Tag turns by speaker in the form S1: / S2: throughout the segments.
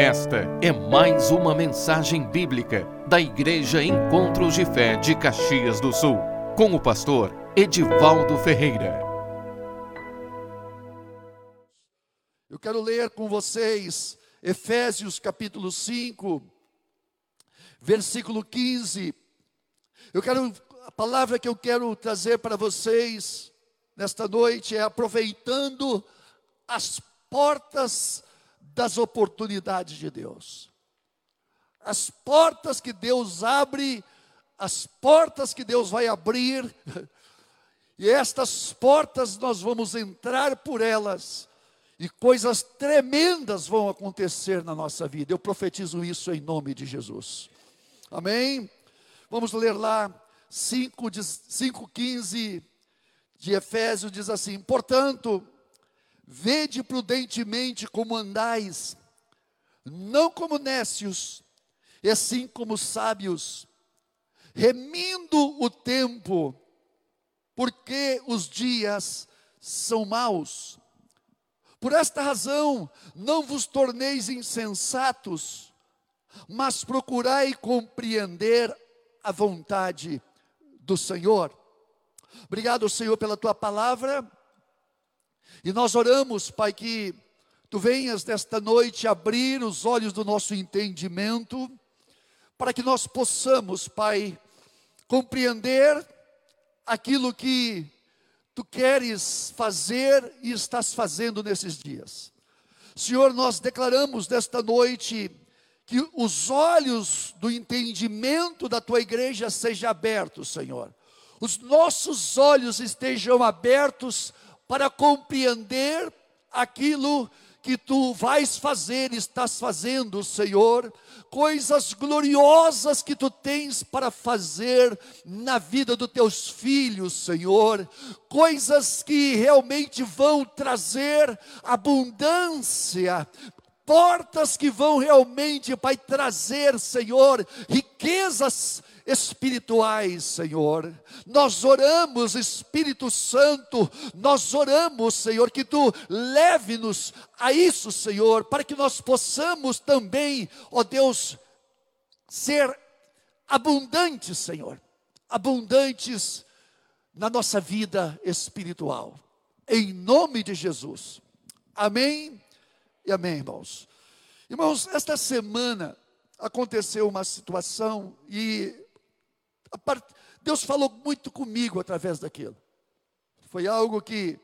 S1: Esta é mais uma mensagem bíblica da Igreja Encontros de Fé de Caxias do Sul, com o pastor Edivaldo Ferreira.
S2: Eu quero ler com vocês Efésios capítulo 5, versículo 15. Eu quero a palavra que eu quero trazer para vocês nesta noite é aproveitando as portas das oportunidades de Deus. As portas que Deus abre, as portas que Deus vai abrir, e estas portas nós vamos entrar por elas, e coisas tremendas vão acontecer na nossa vida. Eu profetizo isso em nome de Jesus. Amém? Vamos ler lá 5,15 de Efésios diz assim: Portanto, Vede prudentemente como andais, não como nécios, e assim como sábios, remindo o tempo, porque os dias são maus. Por esta razão, não vos torneis insensatos, mas procurai compreender a vontade do Senhor. Obrigado, Senhor, pela tua palavra. E nós oramos, Pai, que tu venhas nesta noite abrir os olhos do nosso entendimento, para que nós possamos, Pai, compreender aquilo que tu queres fazer e estás fazendo nesses dias. Senhor, nós declaramos nesta noite que os olhos do entendimento da tua igreja sejam abertos, Senhor. Os nossos olhos estejam abertos para compreender aquilo que tu vais fazer, estás fazendo, Senhor, coisas gloriosas que tu tens para fazer na vida dos teus filhos, Senhor, coisas que realmente vão trazer abundância, portas que vão realmente, Pai, trazer, Senhor, riquezas espirituais, Senhor. Nós oramos, Espírito Santo, nós oramos, Senhor, que tu leve-nos a isso, Senhor, para que nós possamos também, ó Deus, ser abundantes, Senhor, abundantes na nossa vida espiritual. Em nome de Jesus. Amém e amém, irmãos. Irmãos, esta semana aconteceu uma situação e Deus falou muito comigo através daquilo. Foi algo que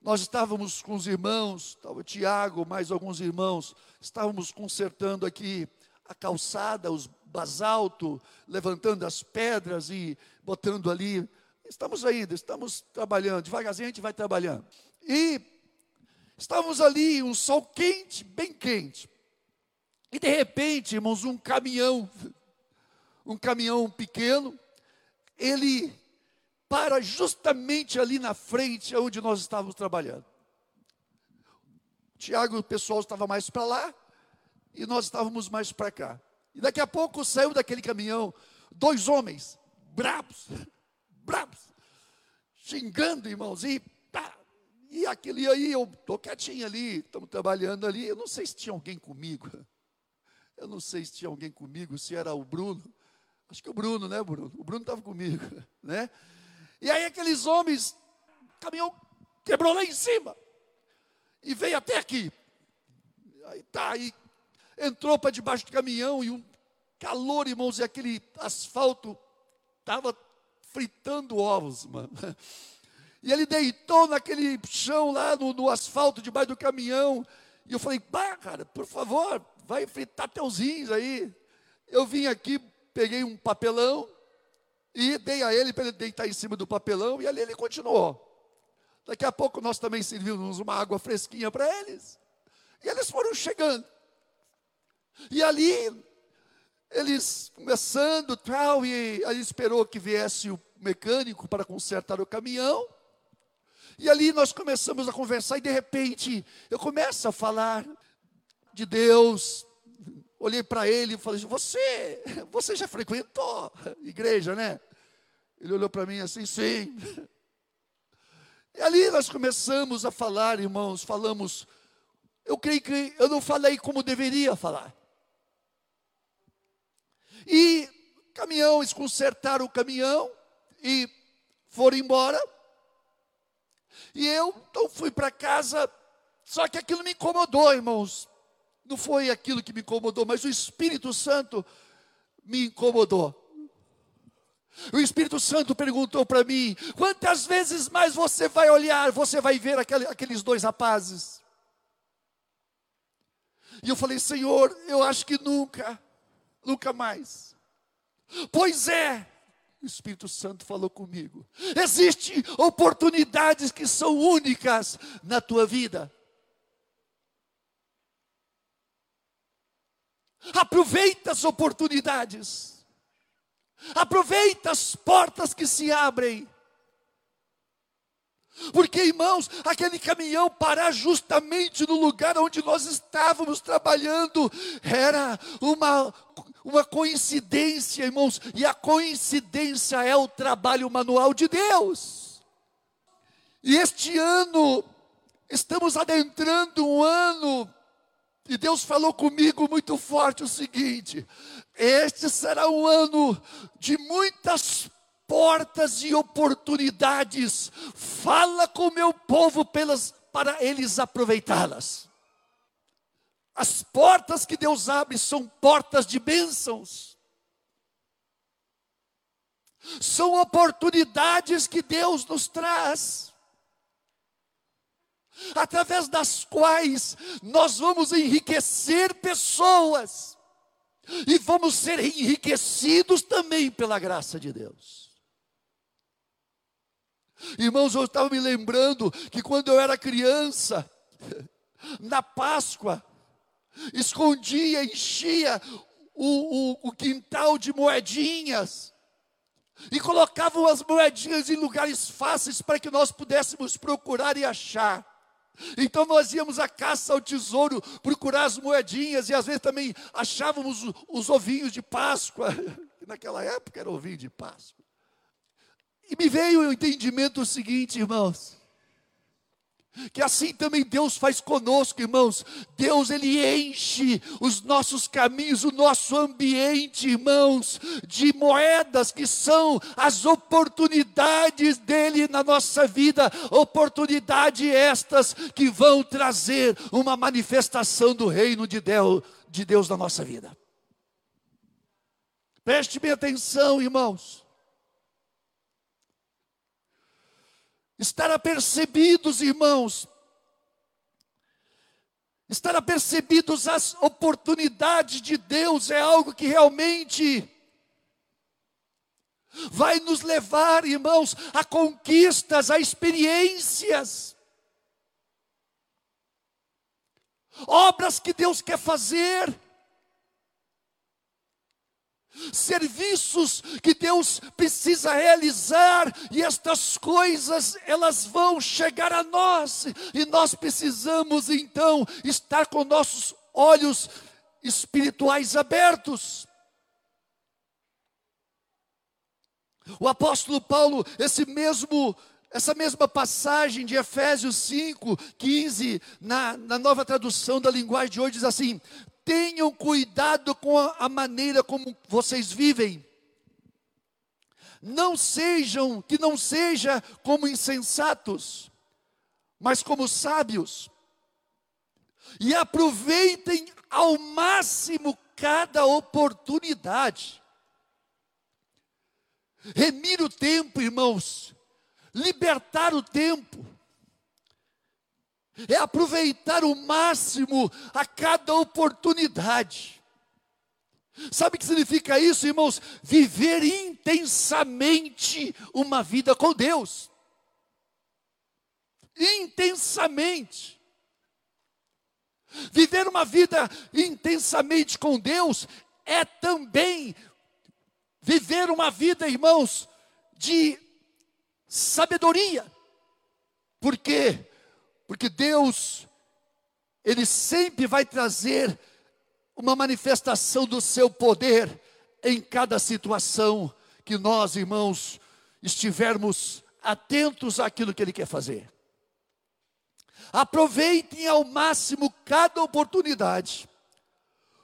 S2: nós estávamos com os irmãos, estava o Tiago, mais alguns irmãos, estávamos consertando aqui a calçada, os basalto, levantando as pedras e botando ali. Estamos ainda, estamos trabalhando, devagarzinho a gente vai trabalhando. E estávamos ali, um sol quente, bem quente. E de repente, irmãos, um caminhão, um caminhão pequeno, ele para justamente ali na frente, onde nós estávamos trabalhando. Tiago, o pessoal estava mais para lá e nós estávamos mais para cá. E daqui a pouco saiu daquele caminhão dois homens, bravos, bravos, xingando, irmãos, e pá, e aquele aí, eu estou quietinho ali, estamos trabalhando ali, eu não sei se tinha alguém comigo, eu não sei se tinha alguém comigo, se era o Bruno, Acho que o Bruno, né, Bruno? O Bruno estava comigo, né? E aí aqueles homens, o caminhão quebrou lá em cima e veio até aqui. Aí tá, aí entrou para debaixo do caminhão e um calor, irmãos, e aquele asfalto estava fritando ovos, mano. E ele deitou naquele chão lá no, no asfalto debaixo do caminhão. E eu falei, bah, cara, por favor, vai fritar teus rins aí. Eu vim aqui peguei um papelão e dei a ele para ele deitar em cima do papelão e ali ele continuou. Daqui a pouco nós também servimos uma água fresquinha para eles. E eles foram chegando. E ali, eles começando, tal, e aí esperou que viesse o mecânico para consertar o caminhão. E ali nós começamos a conversar, e de repente eu começo a falar de Deus, olhei para ele e falei assim, você, você já frequentou igreja, né? Ele olhou para mim assim, sim. E ali nós começamos a falar, irmãos, falamos eu creio que eu não falei como deveria falar. E caminhão, eles consertaram o caminhão e foram embora. E eu então fui para casa, só que aquilo me incomodou, irmãos. Não foi aquilo que me incomodou, mas o Espírito Santo me incomodou. O Espírito Santo perguntou para mim: quantas vezes mais você vai olhar, você vai ver aquele, aqueles dois rapazes? E eu falei: Senhor, eu acho que nunca, nunca mais. Pois é, o Espírito Santo falou comigo: existem oportunidades que são únicas na tua vida. Aproveita as oportunidades. Aproveita as portas que se abrem. Porque, irmãos, aquele caminhão parar justamente no lugar onde nós estávamos trabalhando era uma, uma coincidência, irmãos, e a coincidência é o trabalho manual de Deus. E este ano, estamos adentrando um ano, e Deus falou comigo muito forte o seguinte: este será um ano de muitas portas e oportunidades. Fala com o meu povo pelas, para eles aproveitá-las. As portas que Deus abre são portas de bênçãos. São oportunidades que Deus nos traz, através das quais nós vamos enriquecer pessoas e vamos ser enriquecidos também pela graça de Deus. Irmãos, eu estava me lembrando que quando eu era criança, na Páscoa, escondia, enchia o, o, o quintal de moedinhas e colocavam as moedinhas em lugares fáceis para que nós pudéssemos procurar e achar. Então nós íamos à caça ao tesouro procurar as moedinhas e às vezes também achávamos os ovinhos de Páscoa. Naquela época era ovinho de Páscoa. E me veio o entendimento seguinte, irmãos. Que assim também Deus faz conosco, irmãos. Deus ele enche os nossos caminhos, o nosso ambiente, irmãos, de moedas que são as oportunidades dele na nossa vida, oportunidades estas que vão trazer uma manifestação do reino de Deus, de Deus na nossa vida. Preste bem atenção, irmãos. Estar apercebidos, irmãos, estar apercebidos as oportunidades de Deus é algo que realmente vai nos levar, irmãos, a conquistas, a experiências. Obras que Deus quer fazer, serviços que Deus precisa realizar e estas coisas elas vão chegar a nós e nós precisamos então estar com nossos olhos espirituais abertos. O apóstolo Paulo, esse mesmo essa mesma passagem de Efésios 5, 15, na, na nova tradução da linguagem de hoje, diz assim: tenham cuidado com a maneira como vocês vivem. Não sejam, que não seja como insensatos, mas como sábios. E aproveitem ao máximo cada oportunidade. Remir o tempo, irmãos. Libertar o tempo é aproveitar o máximo a cada oportunidade. Sabe o que significa isso, irmãos? Viver intensamente uma vida com Deus. Intensamente. Viver uma vida intensamente com Deus é também viver uma vida, irmãos, de sabedoria. Por quê? Porque Deus, Ele sempre vai trazer uma manifestação do seu poder em cada situação que nós, irmãos, estivermos atentos àquilo que Ele quer fazer. aproveitem ao máximo cada oportunidade,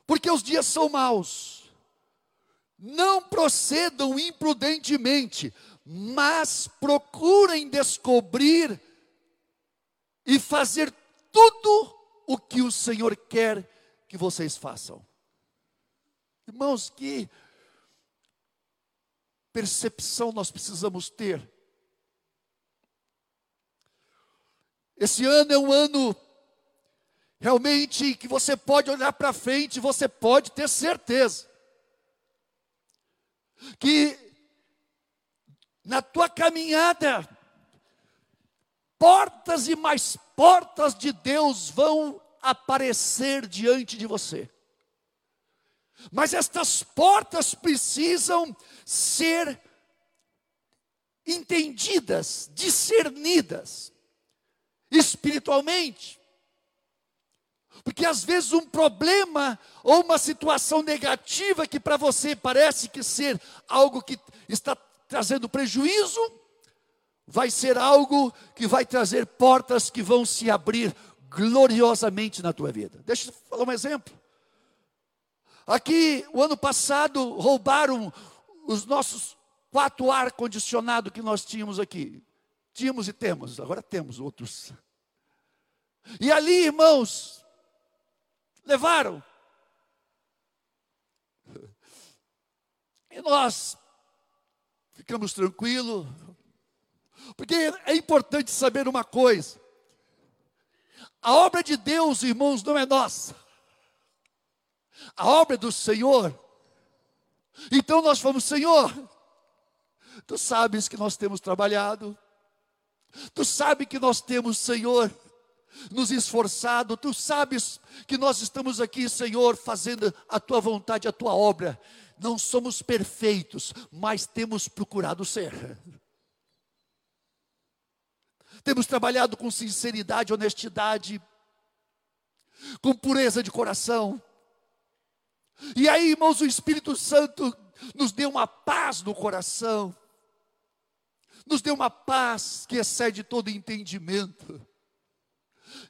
S2: porque os dias são maus. Não procedam imprudentemente, mas procurem descobrir e fazer tudo o que o Senhor quer que vocês façam. Irmãos, que percepção nós precisamos ter. Esse ano é um ano realmente que você pode olhar para frente, você pode ter certeza que na tua caminhada portas e mais portas de Deus vão aparecer diante de você. Mas estas portas precisam ser entendidas, discernidas espiritualmente. Porque às vezes um problema ou uma situação negativa que para você parece que ser algo que está trazendo prejuízo, vai ser algo que vai trazer portas que vão se abrir gloriosamente na tua vida. Deixa eu falar um exemplo. Aqui, o ano passado, roubaram os nossos quatro ar-condicionado que nós tínhamos aqui. Tínhamos e temos, agora temos outros. E ali, irmãos, levaram. E nós ficamos tranquilos, porque é importante saber uma coisa: a obra de Deus, irmãos, não é nossa, a obra é do Senhor. Então nós fomos, Senhor, tu sabes que nós temos trabalhado, tu sabes que nós temos, Senhor, nos esforçado, tu sabes que nós estamos aqui, Senhor, fazendo a tua vontade, a tua obra. Não somos perfeitos, mas temos procurado ser. Temos trabalhado com sinceridade, honestidade, com pureza de coração. E aí, irmãos, o Espírito Santo nos deu uma paz no coração, nos deu uma paz que excede todo entendimento.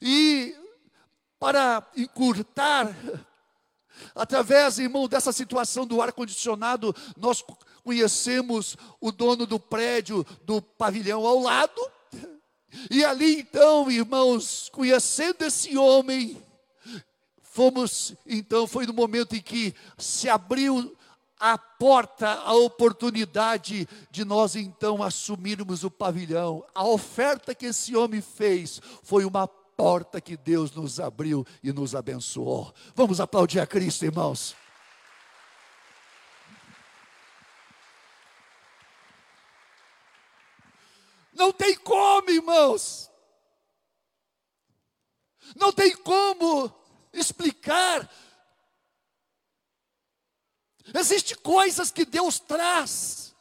S2: E para encurtar, através, irmão, dessa situação do ar-condicionado, nós conhecemos o dono do prédio, do pavilhão ao lado, e ali então, irmãos, conhecendo esse homem, fomos, então, foi no momento em que se abriu a porta, a oportunidade de nós então assumirmos o pavilhão. A oferta que esse homem fez foi uma porta que Deus nos abriu e nos abençoou. Vamos aplaudir a Cristo, irmãos. Não tem como, irmãos. Não tem como explicar. Existem coisas que Deus traz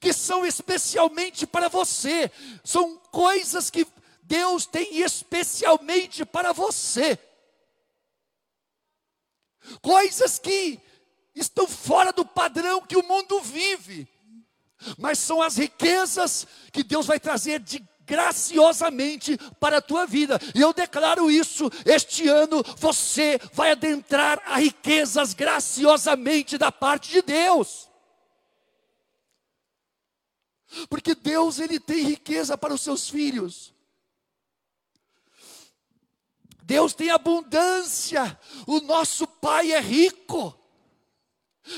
S2: que são especialmente para você. São coisas que Deus tem especialmente para você. Coisas que estão fora do padrão que o mundo vive mas são as riquezas que Deus vai trazer de graciosamente para a tua vida. E eu declaro isso, este ano você vai adentrar a riquezas graciosamente da parte de Deus. Porque Deus ele tem riqueza para os seus filhos. Deus tem abundância. O nosso Pai é rico.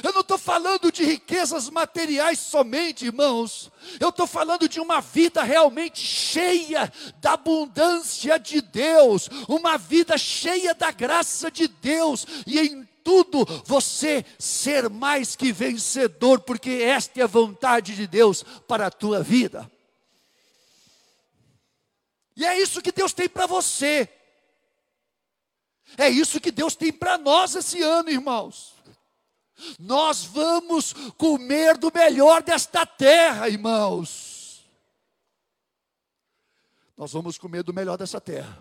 S2: Eu não estou falando de riquezas materiais somente, irmãos. Eu estou falando de uma vida realmente cheia da abundância de Deus, uma vida cheia da graça de Deus, e em tudo você ser mais que vencedor, porque esta é a vontade de Deus para a tua vida. E é isso que Deus tem para você. É isso que Deus tem para nós esse ano, irmãos. Nós vamos comer do melhor desta terra, irmãos. Nós vamos comer do melhor dessa terra.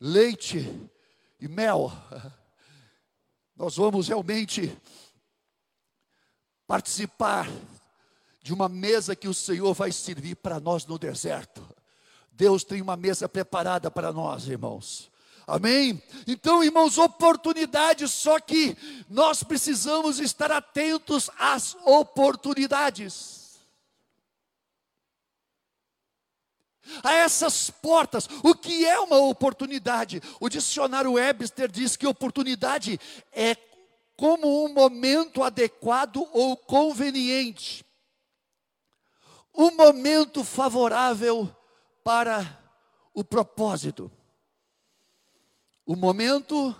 S2: Leite e mel. Nós vamos realmente participar de uma mesa que o Senhor vai servir para nós no deserto. Deus tem uma mesa preparada para nós, irmãos. Amém? Então, irmãos, oportunidades, só que nós precisamos estar atentos às oportunidades. A essas portas, o que é uma oportunidade? O dicionário Webster diz que oportunidade é como um momento adequado ou conveniente, um momento favorável para o propósito o momento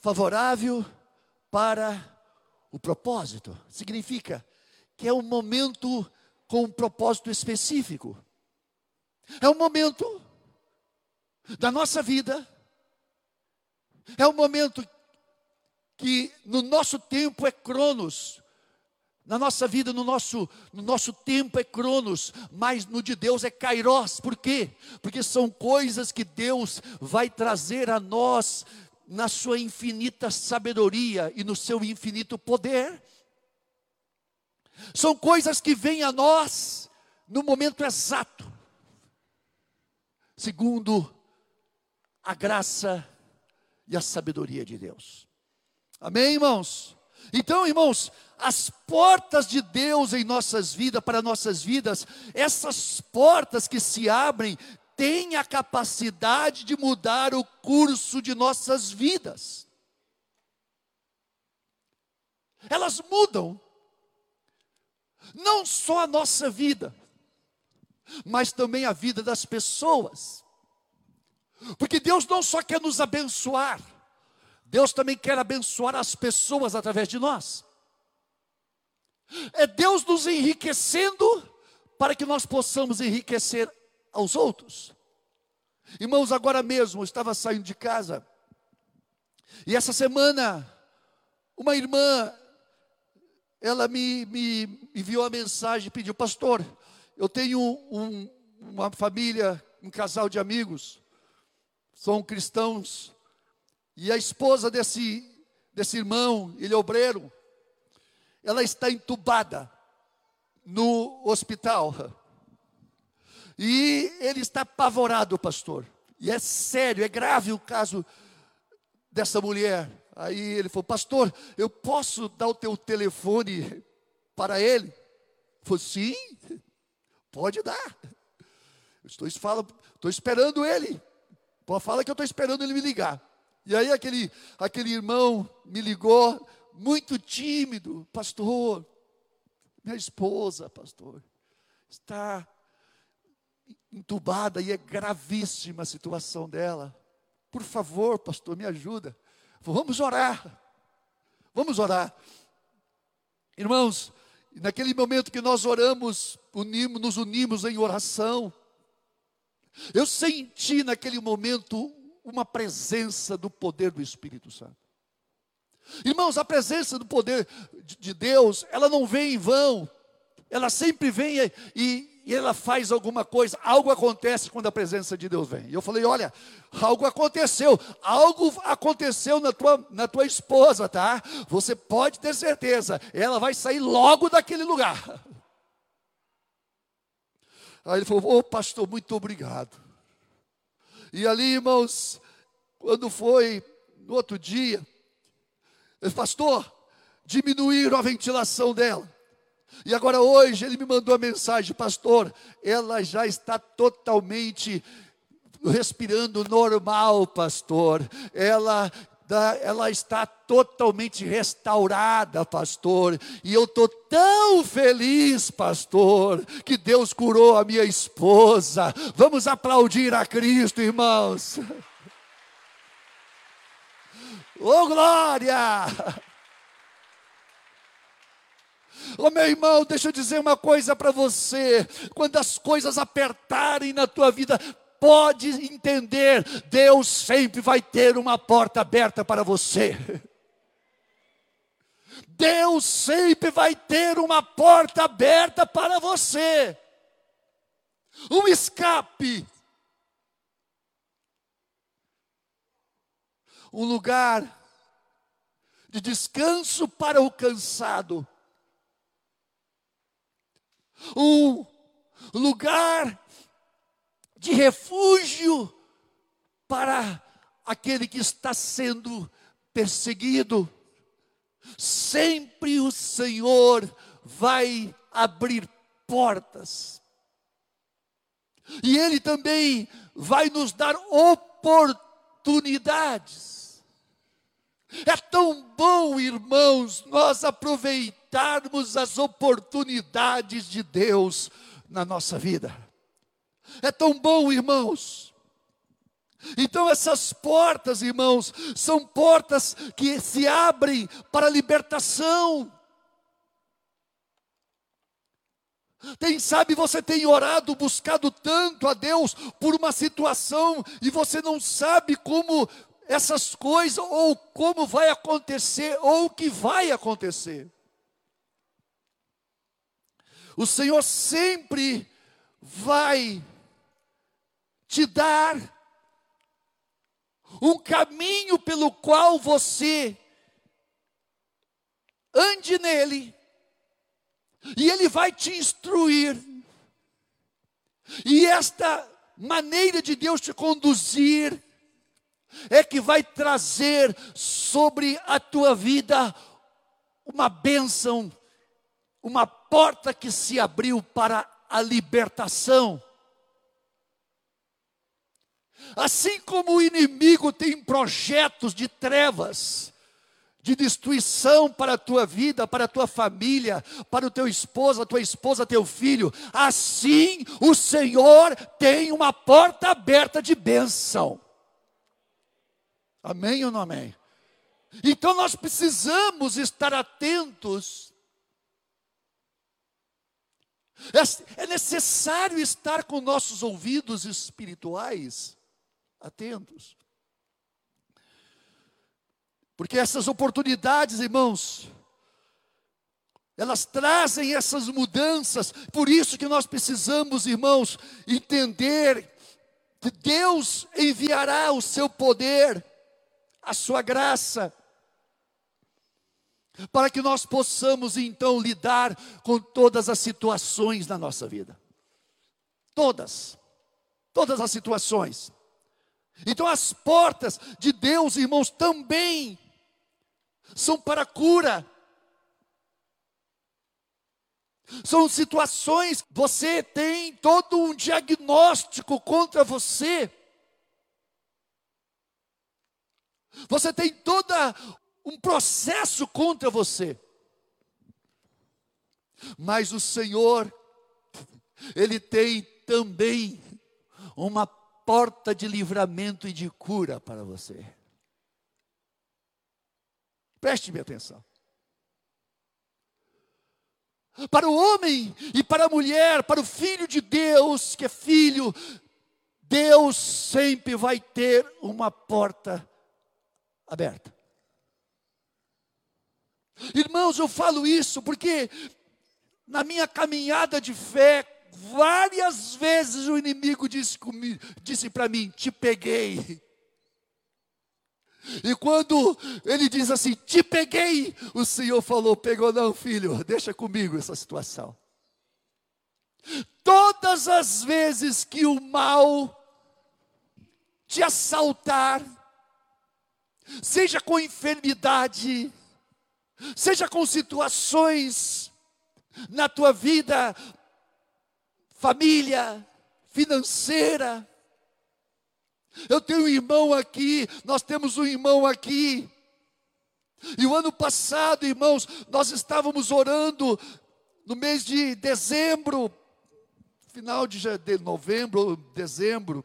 S2: favorável para o propósito. Significa que é um momento com um propósito específico. É um momento da nossa vida. É um momento que no nosso tempo é Cronos. Na nossa vida, no nosso, no nosso tempo é Cronos, mas no de Deus é Kairos. Por quê? Porque são coisas que Deus vai trazer a nós na sua infinita sabedoria e no seu infinito poder. São coisas que vêm a nós no momento exato, segundo a graça e a sabedoria de Deus. Amém, irmãos? Então, irmãos, as portas de Deus em nossas vidas, para nossas vidas, essas portas que se abrem, têm a capacidade de mudar o curso de nossas vidas. Elas mudam não só a nossa vida, mas também a vida das pessoas. Porque Deus não só quer nos abençoar, Deus também quer abençoar as pessoas através de nós. É Deus nos enriquecendo para que nós possamos enriquecer aos outros. Irmãos, agora mesmo eu estava saindo de casa e essa semana uma irmã ela me, me enviou a mensagem e pediu, pastor, eu tenho um, uma família, um casal de amigos, são cristãos, e a esposa desse, desse irmão, ele é obreiro, ela está entubada no hospital. E ele está apavorado, pastor. E é sério, é grave o caso dessa mulher. Aí ele falou, pastor, eu posso dar o teu telefone para ele? Eu falei, sim, pode dar. Estou, fala, estou esperando ele. Falar que eu estou esperando ele me ligar. E aí aquele, aquele irmão me ligou, muito tímido, pastor, minha esposa, pastor, está entubada e é gravíssima a situação dela. Por favor, pastor, me ajuda. Vamos orar. Vamos orar. Irmãos, naquele momento que nós oramos, unimos, nos unimos em oração, eu senti naquele momento uma presença do poder do Espírito Santo. Irmãos, a presença do poder de Deus, ela não vem em vão, ela sempre vem e, e, ela faz alguma coisa, algo acontece quando a presença de Deus vem. E eu falei: olha, algo aconteceu, algo aconteceu na tua, na tua esposa, tá? Você pode ter certeza, ela vai sair logo daquele lugar. Aí ele falou: Ô oh, pastor, muito obrigado. E ali, irmãos, quando foi no outro dia, pastor, diminuíram a ventilação dela. E agora hoje ele me mandou a mensagem, pastor, ela já está totalmente respirando normal, pastor. Ela ela está totalmente restaurada, pastor. E eu estou tão feliz, pastor, que Deus curou a minha esposa. Vamos aplaudir a Cristo, irmãos. Oh, glória! Ô oh, meu irmão, deixa eu dizer uma coisa para você. Quando as coisas apertarem na tua vida, pode entender, Deus sempre vai ter uma porta aberta para você. Deus sempre vai ter uma porta aberta para você. Um escape. um lugar de descanso para o cansado, um lugar de refúgio para aquele que está sendo perseguido. Sempre o Senhor vai abrir portas. E Ele também vai nos dar oportunidades. É tão bom, irmãos, nós aproveitarmos as oportunidades de Deus na nossa vida. É tão bom, irmãos. Então, essas portas, irmãos, são portas que se abrem para a libertação. Quem sabe você tem orado, buscado tanto a Deus por uma situação e você não sabe como essas coisas, ou como vai acontecer, ou o que vai acontecer. O Senhor sempre vai te dar um caminho pelo qual você ande nele e Ele vai te instruir. E esta maneira de Deus te conduzir é que vai trazer sobre a tua vida uma bênção, uma porta que se abriu para a libertação. Assim como o inimigo tem projetos de trevas, de destruição para a tua vida, para a tua família, para o teu esposo, a tua esposa, teu filho. Assim o Senhor tem uma porta aberta de bênção. Amém ou não amém? Então nós precisamos estar atentos. É, é necessário estar com nossos ouvidos espirituais atentos. Porque essas oportunidades, irmãos, elas trazem essas mudanças. Por isso que nós precisamos, irmãos, entender que Deus enviará o seu poder, a sua graça, para que nós possamos então lidar com todas as situações da nossa vida. Todas. Todas as situações. Então as portas de Deus, irmãos, também são para cura. São situações, você tem todo um diagnóstico contra você. Você tem todo um processo contra você. Mas o Senhor, Ele tem também uma porta de livramento e de cura para você. Preste-me atenção. Para o homem e para a mulher, para o filho de Deus, que é filho, Deus sempre vai ter uma porta aberta. Irmãos, eu falo isso porque na minha caminhada de fé, várias vezes o inimigo disse, disse para mim: Te peguei. E quando ele diz assim: Te peguei, o Senhor falou: Pegou não, filho, deixa comigo essa situação. Todas as vezes que o mal te assaltar, seja com enfermidade, seja com situações na tua vida, família, financeira, eu tenho um irmão aqui, nós temos um irmão aqui. E o ano passado, irmãos, nós estávamos orando no mês de dezembro, final de novembro, dezembro.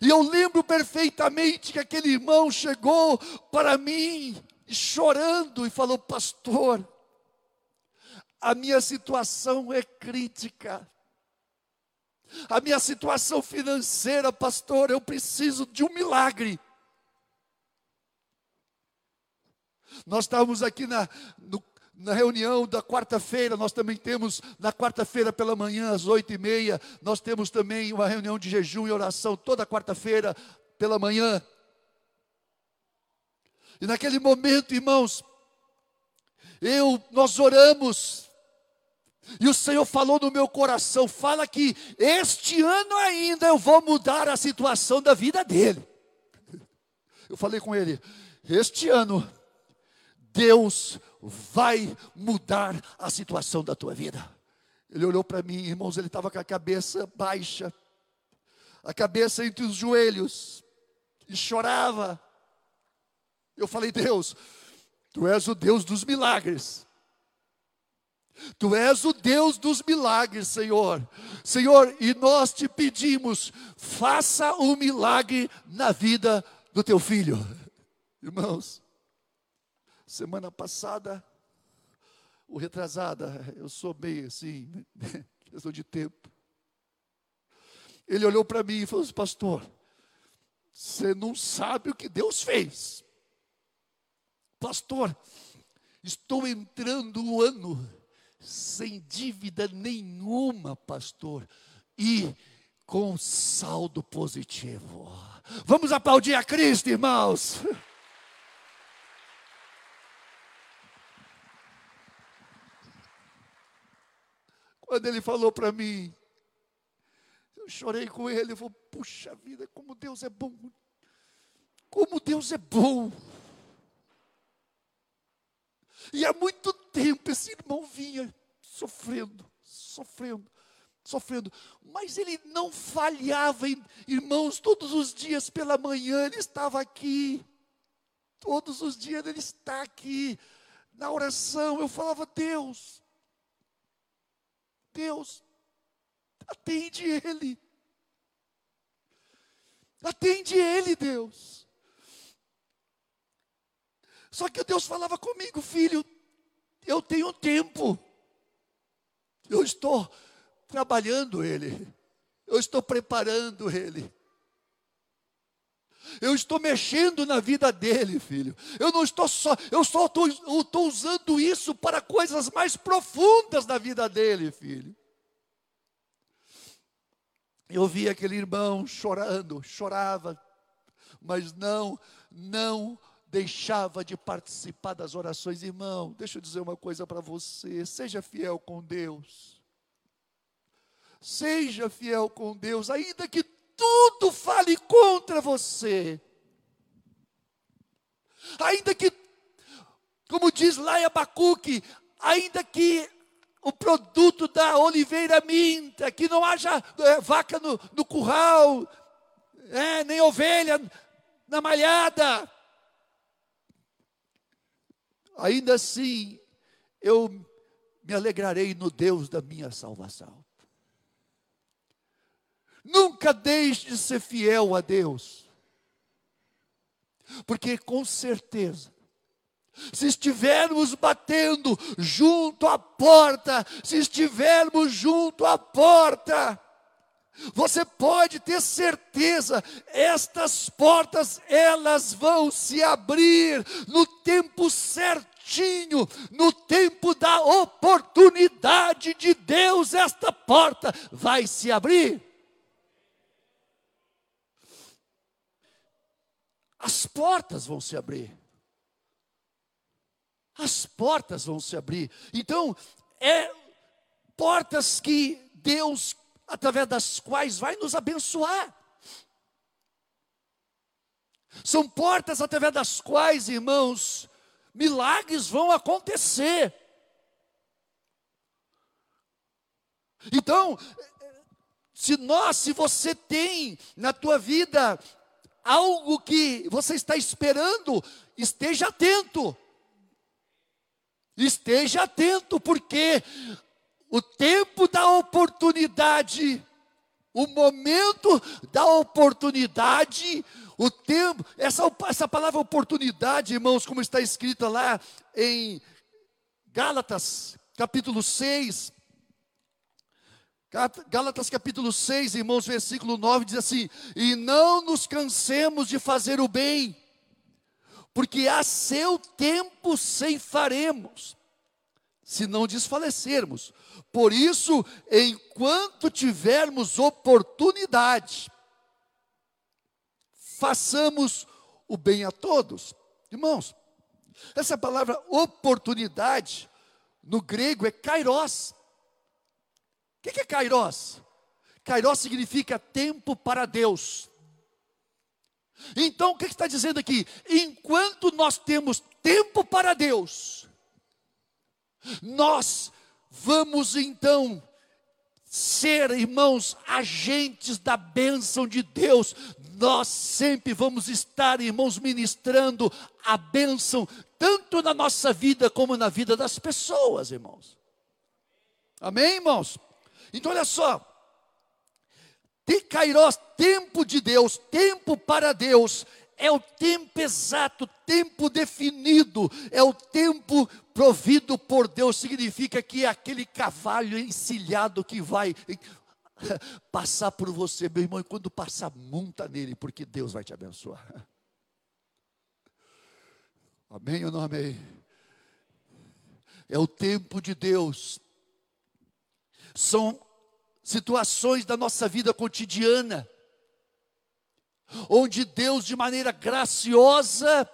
S2: E eu lembro perfeitamente que aquele irmão chegou para mim chorando e falou: Pastor, a minha situação é crítica. A minha situação financeira, pastor, eu preciso de um milagre. Nós estávamos aqui na, no, na reunião da quarta-feira, nós também temos na quarta-feira pela manhã, às oito e meia, nós temos também uma reunião de jejum e oração toda quarta-feira pela manhã. E naquele momento, irmãos, eu, nós oramos E o Senhor falou no meu coração: fala que este ano ainda eu vou mudar a situação da vida dele. Eu falei com ele: este ano, Deus vai mudar a situação da tua vida. Ele olhou para mim, irmãos, ele estava com a cabeça baixa, a cabeça entre os joelhos, e chorava. Eu falei: Deus, tu és o Deus dos milagres. Tu és o Deus dos milagres, Senhor. Senhor, e nós te pedimos, faça um milagre na vida do teu filho. Irmãos, semana passada, o retrasada, eu sou bem assim, questão de tempo. Ele olhou para mim e falou assim, pastor, você não sabe o que Deus fez. Pastor, estou entrando o ano sem dívida nenhuma, pastor, e com saldo positivo. Vamos aplaudir a Cristo, irmãos. Quando ele falou para mim, eu chorei com ele, eu falei, puxa vida, como Deus é bom. Como Deus é bom. E há muito tempo esse irmão vinha sofrendo, sofrendo, sofrendo. Mas ele não falhava, irmãos, todos os dias pela manhã ele estava aqui. Todos os dias ele está aqui. Na oração eu falava, Deus, Deus, atende ele. Atende ele, Deus. Só que Deus falava comigo, filho, eu tenho tempo. Eu estou trabalhando ele. Eu estou preparando ele. Eu estou mexendo na vida dele, filho. Eu não estou só, eu só estou, estou usando isso para coisas mais profundas da vida dele, filho. Eu vi aquele irmão chorando, chorava, mas não, não deixava de participar das orações. Irmão, deixa eu dizer uma coisa para você: seja fiel com Deus. Seja fiel com Deus, ainda que tudo fale contra você. Ainda que, como diz lá em Abacuque, ainda que o produto da oliveira minta, que não haja é, vaca no, no curral, é, nem ovelha na malhada, ainda assim eu me alegrarei no Deus da minha salvação. Nunca deixe de ser fiel a Deus, porque com certeza, se estivermos batendo junto à porta, se estivermos junto à porta, você pode ter certeza, estas portas elas vão se abrir no tempo certinho, no tempo da oportunidade de Deus, esta porta vai se abrir. As portas vão se abrir. As portas vão se abrir. Então, é portas que Deus através das quais vai nos abençoar. São portas através das quais, irmãos, milagres vão acontecer. Então, se nós, se você tem na tua vida algo que você está esperando, esteja atento. Esteja atento, porque o tempo oportunidade, o momento da oportunidade, o tempo, essa, essa palavra oportunidade, irmãos, como está escrita lá em Gálatas, capítulo 6, Gálatas capítulo 6, irmãos, versículo 9 diz assim: E não nos cansemos de fazer o bem, porque a seu tempo ceifaremos, se não desfalecermos. Por isso, enquanto tivermos oportunidade, façamos o bem a todos. Irmãos, essa palavra oportunidade no grego é kairos. O que é Kairos? Kairos significa tempo para Deus. Então, o que está dizendo aqui? Enquanto nós temos tempo para Deus, nós vamos então ser, irmãos, agentes da bênção de Deus. Nós sempre vamos estar, irmãos, ministrando a bênção, tanto na nossa vida como na vida das pessoas, irmãos. Amém, irmãos? Então, olha só. Kairos, tempo de Deus, tempo para Deus, é o tempo exato, tempo definido, é o tempo provido por Deus, significa que é aquele cavalo encilhado que vai passar por você, meu irmão, e quando passar, monta nele, porque Deus vai te abençoar. Amém ou não amém? É o tempo de Deus. São situações da nossa vida cotidiana, onde Deus, de maneira graciosa,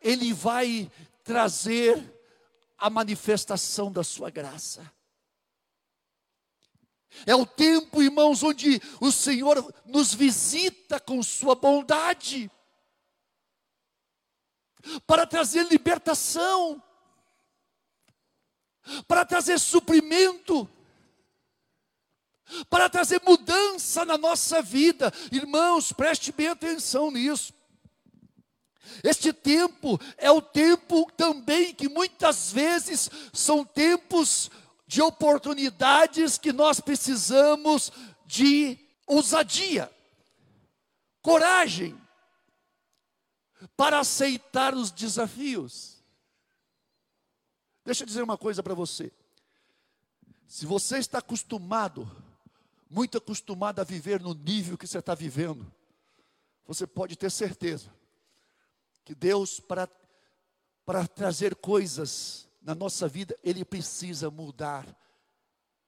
S2: Ele vai trazer a manifestação da Sua graça. É o tempo, irmãos, onde o Senhor nos visita com Sua bondade, para trazer libertação, para trazer suprimento, para trazer mudança na nossa vida. Irmãos, preste bem atenção nisso. Este tempo é o tempo também que muitas vezes são tempos de oportunidades que nós precisamos de ousadia, coragem para aceitar os desafios. Deixa eu dizer uma coisa para você. Se você está acostumado muito acostumado a viver no nível que você está vivendo, você pode ter certeza que Deus, para, trazer coisas na nossa vida, Ele precisa mudar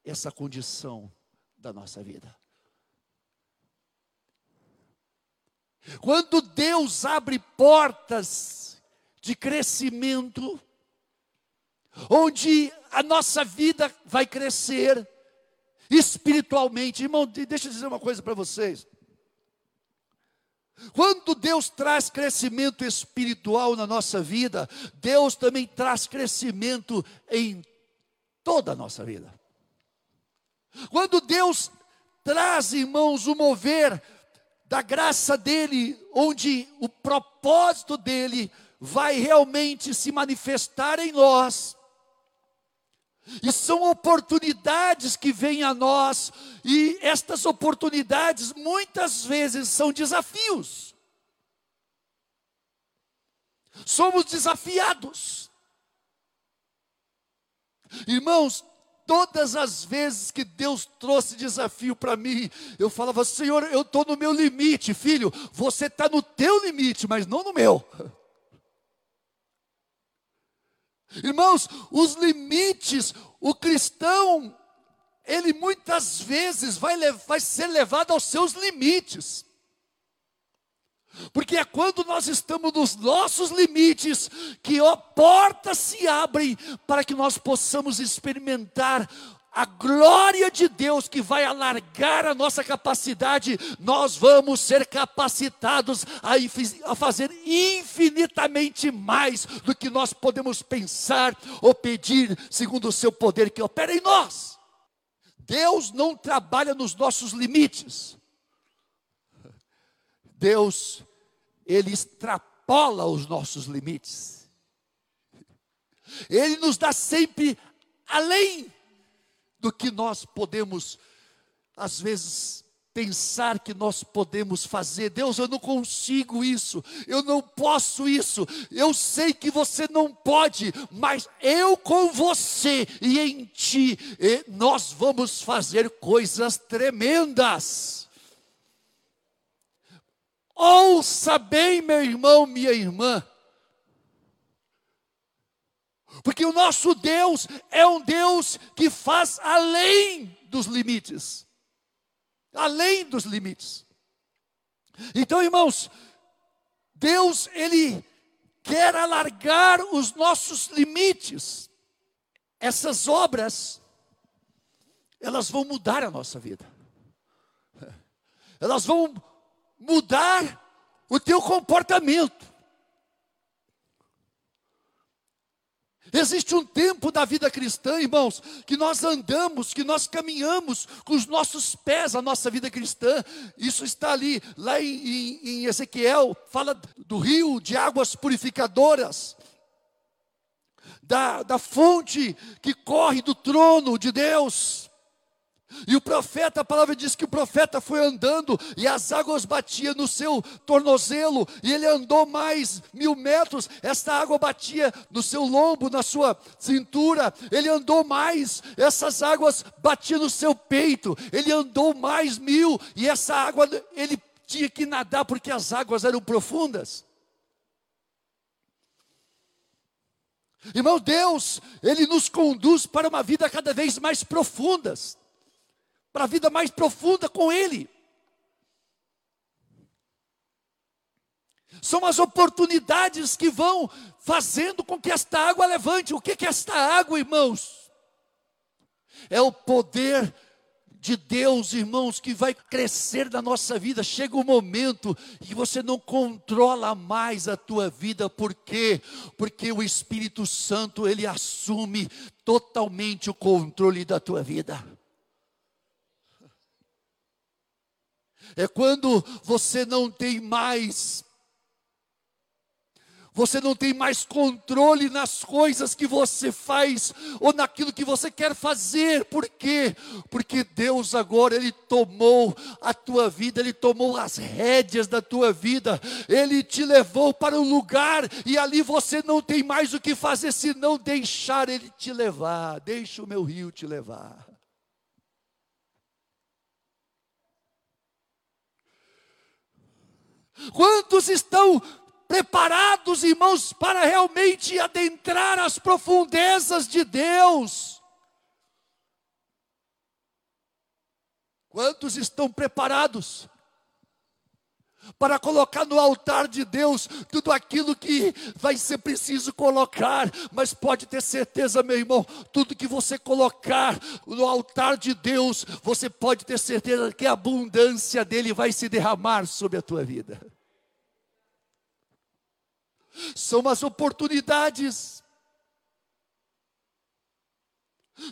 S2: essa condição da nossa vida. Quando Deus abre portas de crescimento, onde a nossa vida vai crescer, espiritualmente. Irmão, deixa eu dizer uma coisa para vocês. Quando Deus traz crescimento espiritual na nossa vida, Deus também traz crescimento em toda a nossa vida. Quando Deus traz, irmãos, o mover da graça dEle, onde o propósito dEle vai realmente se manifestar em nós, e são oportunidades que vêm a nós, e estas oportunidades muitas vezes são desafios. Somos desafiados. Irmãos, todas as vezes que Deus trouxe desafio para mim, eu falava, Senhor, eu estou no meu limite, filho, você está no teu limite, mas não no meu. Irmãos, os limites, o cristão, ele muitas vezes vai, vai ser levado aos seus limites. Porque é quando nós estamos nos nossos limites que ó, portas se abrem para que nós possamos experimentar a glória de Deus que vai alargar a nossa capacidade, nós vamos ser capacitados a, a, fazer infinitamente mais do que nós podemos pensar ou pedir, segundo o seu poder que opera em nós. Deus não trabalha nos nossos limites. Deus, Ele extrapola os nossos limites. Ele nos dá sempre além do que nós podemos, às vezes, pensar que nós podemos fazer. Deus, eu não consigo isso, eu não posso isso, eu sei que você não pode, mas eu com você e em ti, e nós vamos fazer coisas tremendas. Ouça bem, meu irmão, minha irmã. Porque o nosso Deus é um Deus que faz além dos limites. Além dos limites. Então, irmãos, Deus, Ele quer alargar os nossos limites. Essas obras, elas vão mudar a nossa vida. Elas vão mudar o teu comportamento. Existe um tempo da vida cristã, irmãos, que nós andamos, que nós caminhamos com os nossos pés, a nossa vida cristã. Isso está ali, lá em, em, em Ezequiel, fala do rio de águas purificadoras, da, da fonte que corre do trono de Deus. E o profeta, a palavra diz que o profeta foi andando e as águas batiam no seu tornozelo, e ele andou mais mil metros, esta água batia no seu lombo, na sua cintura, ele andou mais, essas águas batiam no seu peito, ele andou mais mil, e essa água ele tinha que nadar porque as águas eram profundas. Irmão, Deus, Ele nos conduz para uma vida cada vez mais profundas para a vida mais profunda com Ele. São as oportunidades que vão fazendo com que esta água levante. O que é esta água, irmãos? É o poder de Deus, irmãos, que vai crescer na nossa vida. Chega o um momento que você não controla mais a tua vida, por quê? Porque o Espírito Santo, ele assume totalmente o controle da tua vida. É quando você não tem mais você não tem mais controle nas coisas que você faz ou naquilo que você quer fazer. Por quê? Porque Deus agora ele tomou a tua vida, ele tomou as rédeas da tua vida. Ele te levou para um lugar e ali você não tem mais o que fazer senão deixar ele te levar. Deixa o meu rio te levar. Quantos estão preparados, irmãos, para realmente adentrar as profundezas de Deus? Quantos estão preparados para colocar no altar de Deus tudo aquilo que vai ser preciso colocar, mas pode ter certeza, meu irmão, tudo que você colocar no altar de Deus, você pode ter certeza que a abundância dele vai se derramar sobre a tua vida. São as oportunidades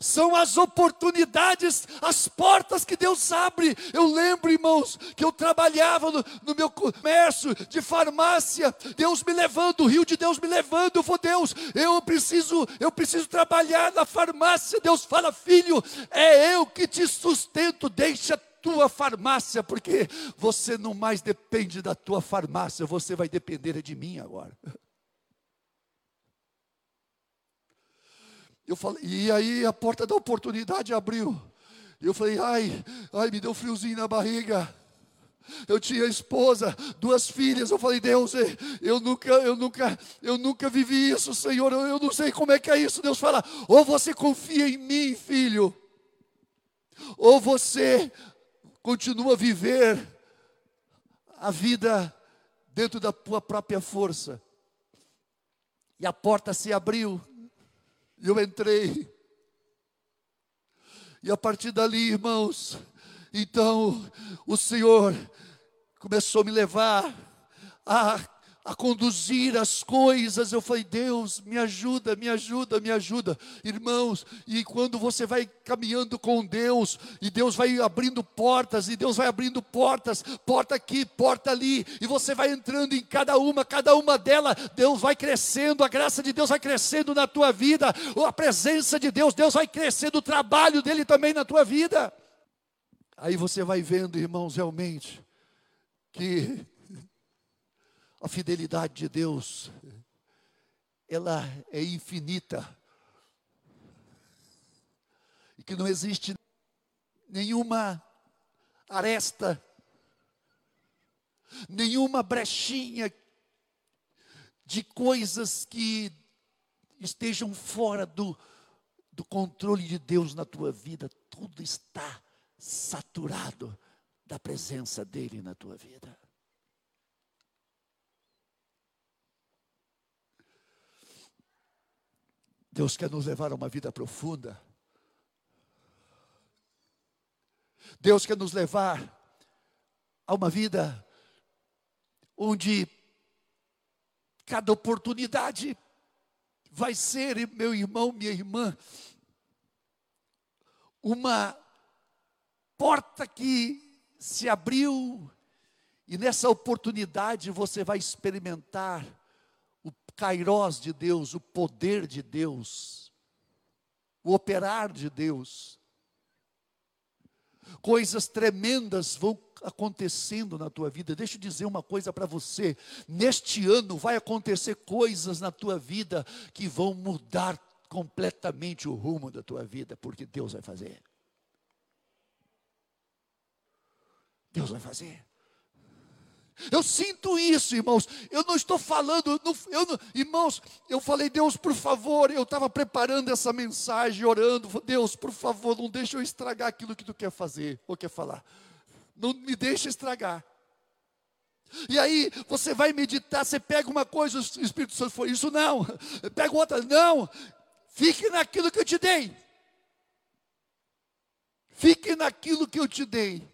S2: são as oportunidades, as portas que Deus abre. Eu lembro, irmãos, que eu trabalhava no, no, meu comércio de farmácia, Deus me levando, o rio de Deus me levando. Eu vou, Deus, eu preciso, eu preciso trabalhar na farmácia. Deus fala, filho, é eu que te sustento, deixa tua farmácia, porque você não mais depende da tua farmácia, você vai depender de mim agora. Eu falei, e aí a porta da oportunidade abriu. Eu falei, ai, ai, me deu friozinho na barriga. Eu tinha esposa, duas filhas. Eu falei, Deus, eh, eu nunca, eu nunca, eu nunca vivi isso, Senhor. Eu, eu não sei como é que é isso. Deus fala, ou você confia em mim, filho, ou você continua a viver a vida dentro da tua própria força. E a porta se abriu. E eu entrei. E a partir dali, irmãos, então o Senhor começou a me levar a a conduzir as coisas. Eu falei, Deus, me ajuda, me ajuda, me ajuda. Irmãos, e quando você vai caminhando com Deus, e Deus vai abrindo portas, e Deus vai abrindo portas, porta aqui, porta ali, e você vai entrando em cada uma, cada uma delas, Deus vai crescendo, a graça de Deus vai crescendo na tua vida, a presença de Deus, Deus vai crescendo, o trabalho dele também na tua vida. Aí você vai vendo, irmãos, realmente, que a fidelidade de Deus, ela é infinita. E que não existe nenhuma aresta, nenhuma brechinha de coisas que estejam fora do, do controle de Deus na tua vida. Tudo está saturado da presença dEle na tua vida. Deus quer nos levar a uma vida profunda. Deus quer nos levar a uma vida onde cada oportunidade vai ser, meu irmão, minha irmã, uma porta que se abriu e nessa oportunidade você vai experimentar kairós de Deus, o poder de Deus, o operar de Deus. Coisas tremendas vão acontecendo na tua vida. Deixa eu dizer uma coisa para você. Neste ano vai acontecer coisas na tua vida que vão mudar completamente o rumo da tua vida, porque Deus vai fazer. Deus vai fazer. Eu sinto isso, irmãos. Eu não estou falando, eu não, irmãos. Eu falei, Deus, por favor. Eu estava preparando essa mensagem, orando. Deus, por favor, não deixe eu estragar aquilo que tu quer fazer ou quer falar. Não me deixe estragar. E aí você vai meditar, você pega uma coisa, o Espírito Santo foi isso, não. Pega outra, não. Fique naquilo que eu te dei. Fique naquilo que eu te dei.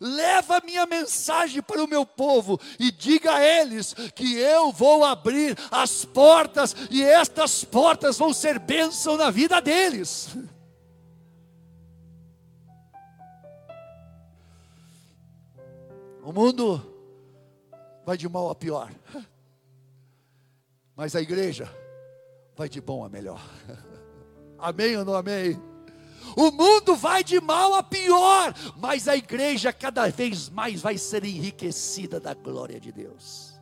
S2: Leva minha mensagem para o meu povo e diga a eles que eu vou abrir as portas e estas portas vão ser bênção na vida deles. O mundo vai de mal a pior, mas a igreja vai de bom a melhor. Amém ou não amém? O mundo vai de mal a pior, mas a igreja cada vez mais vai ser enriquecida da glória de Deus.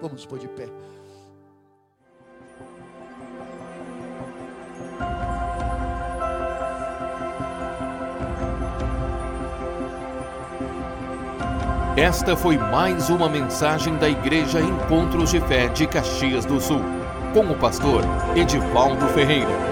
S2: Vamos pôr de pé.
S1: Esta foi mais uma mensagem da Igreja Encontros de Fé de Caxias do Sul, com o pastor Edivaldo Ferreira.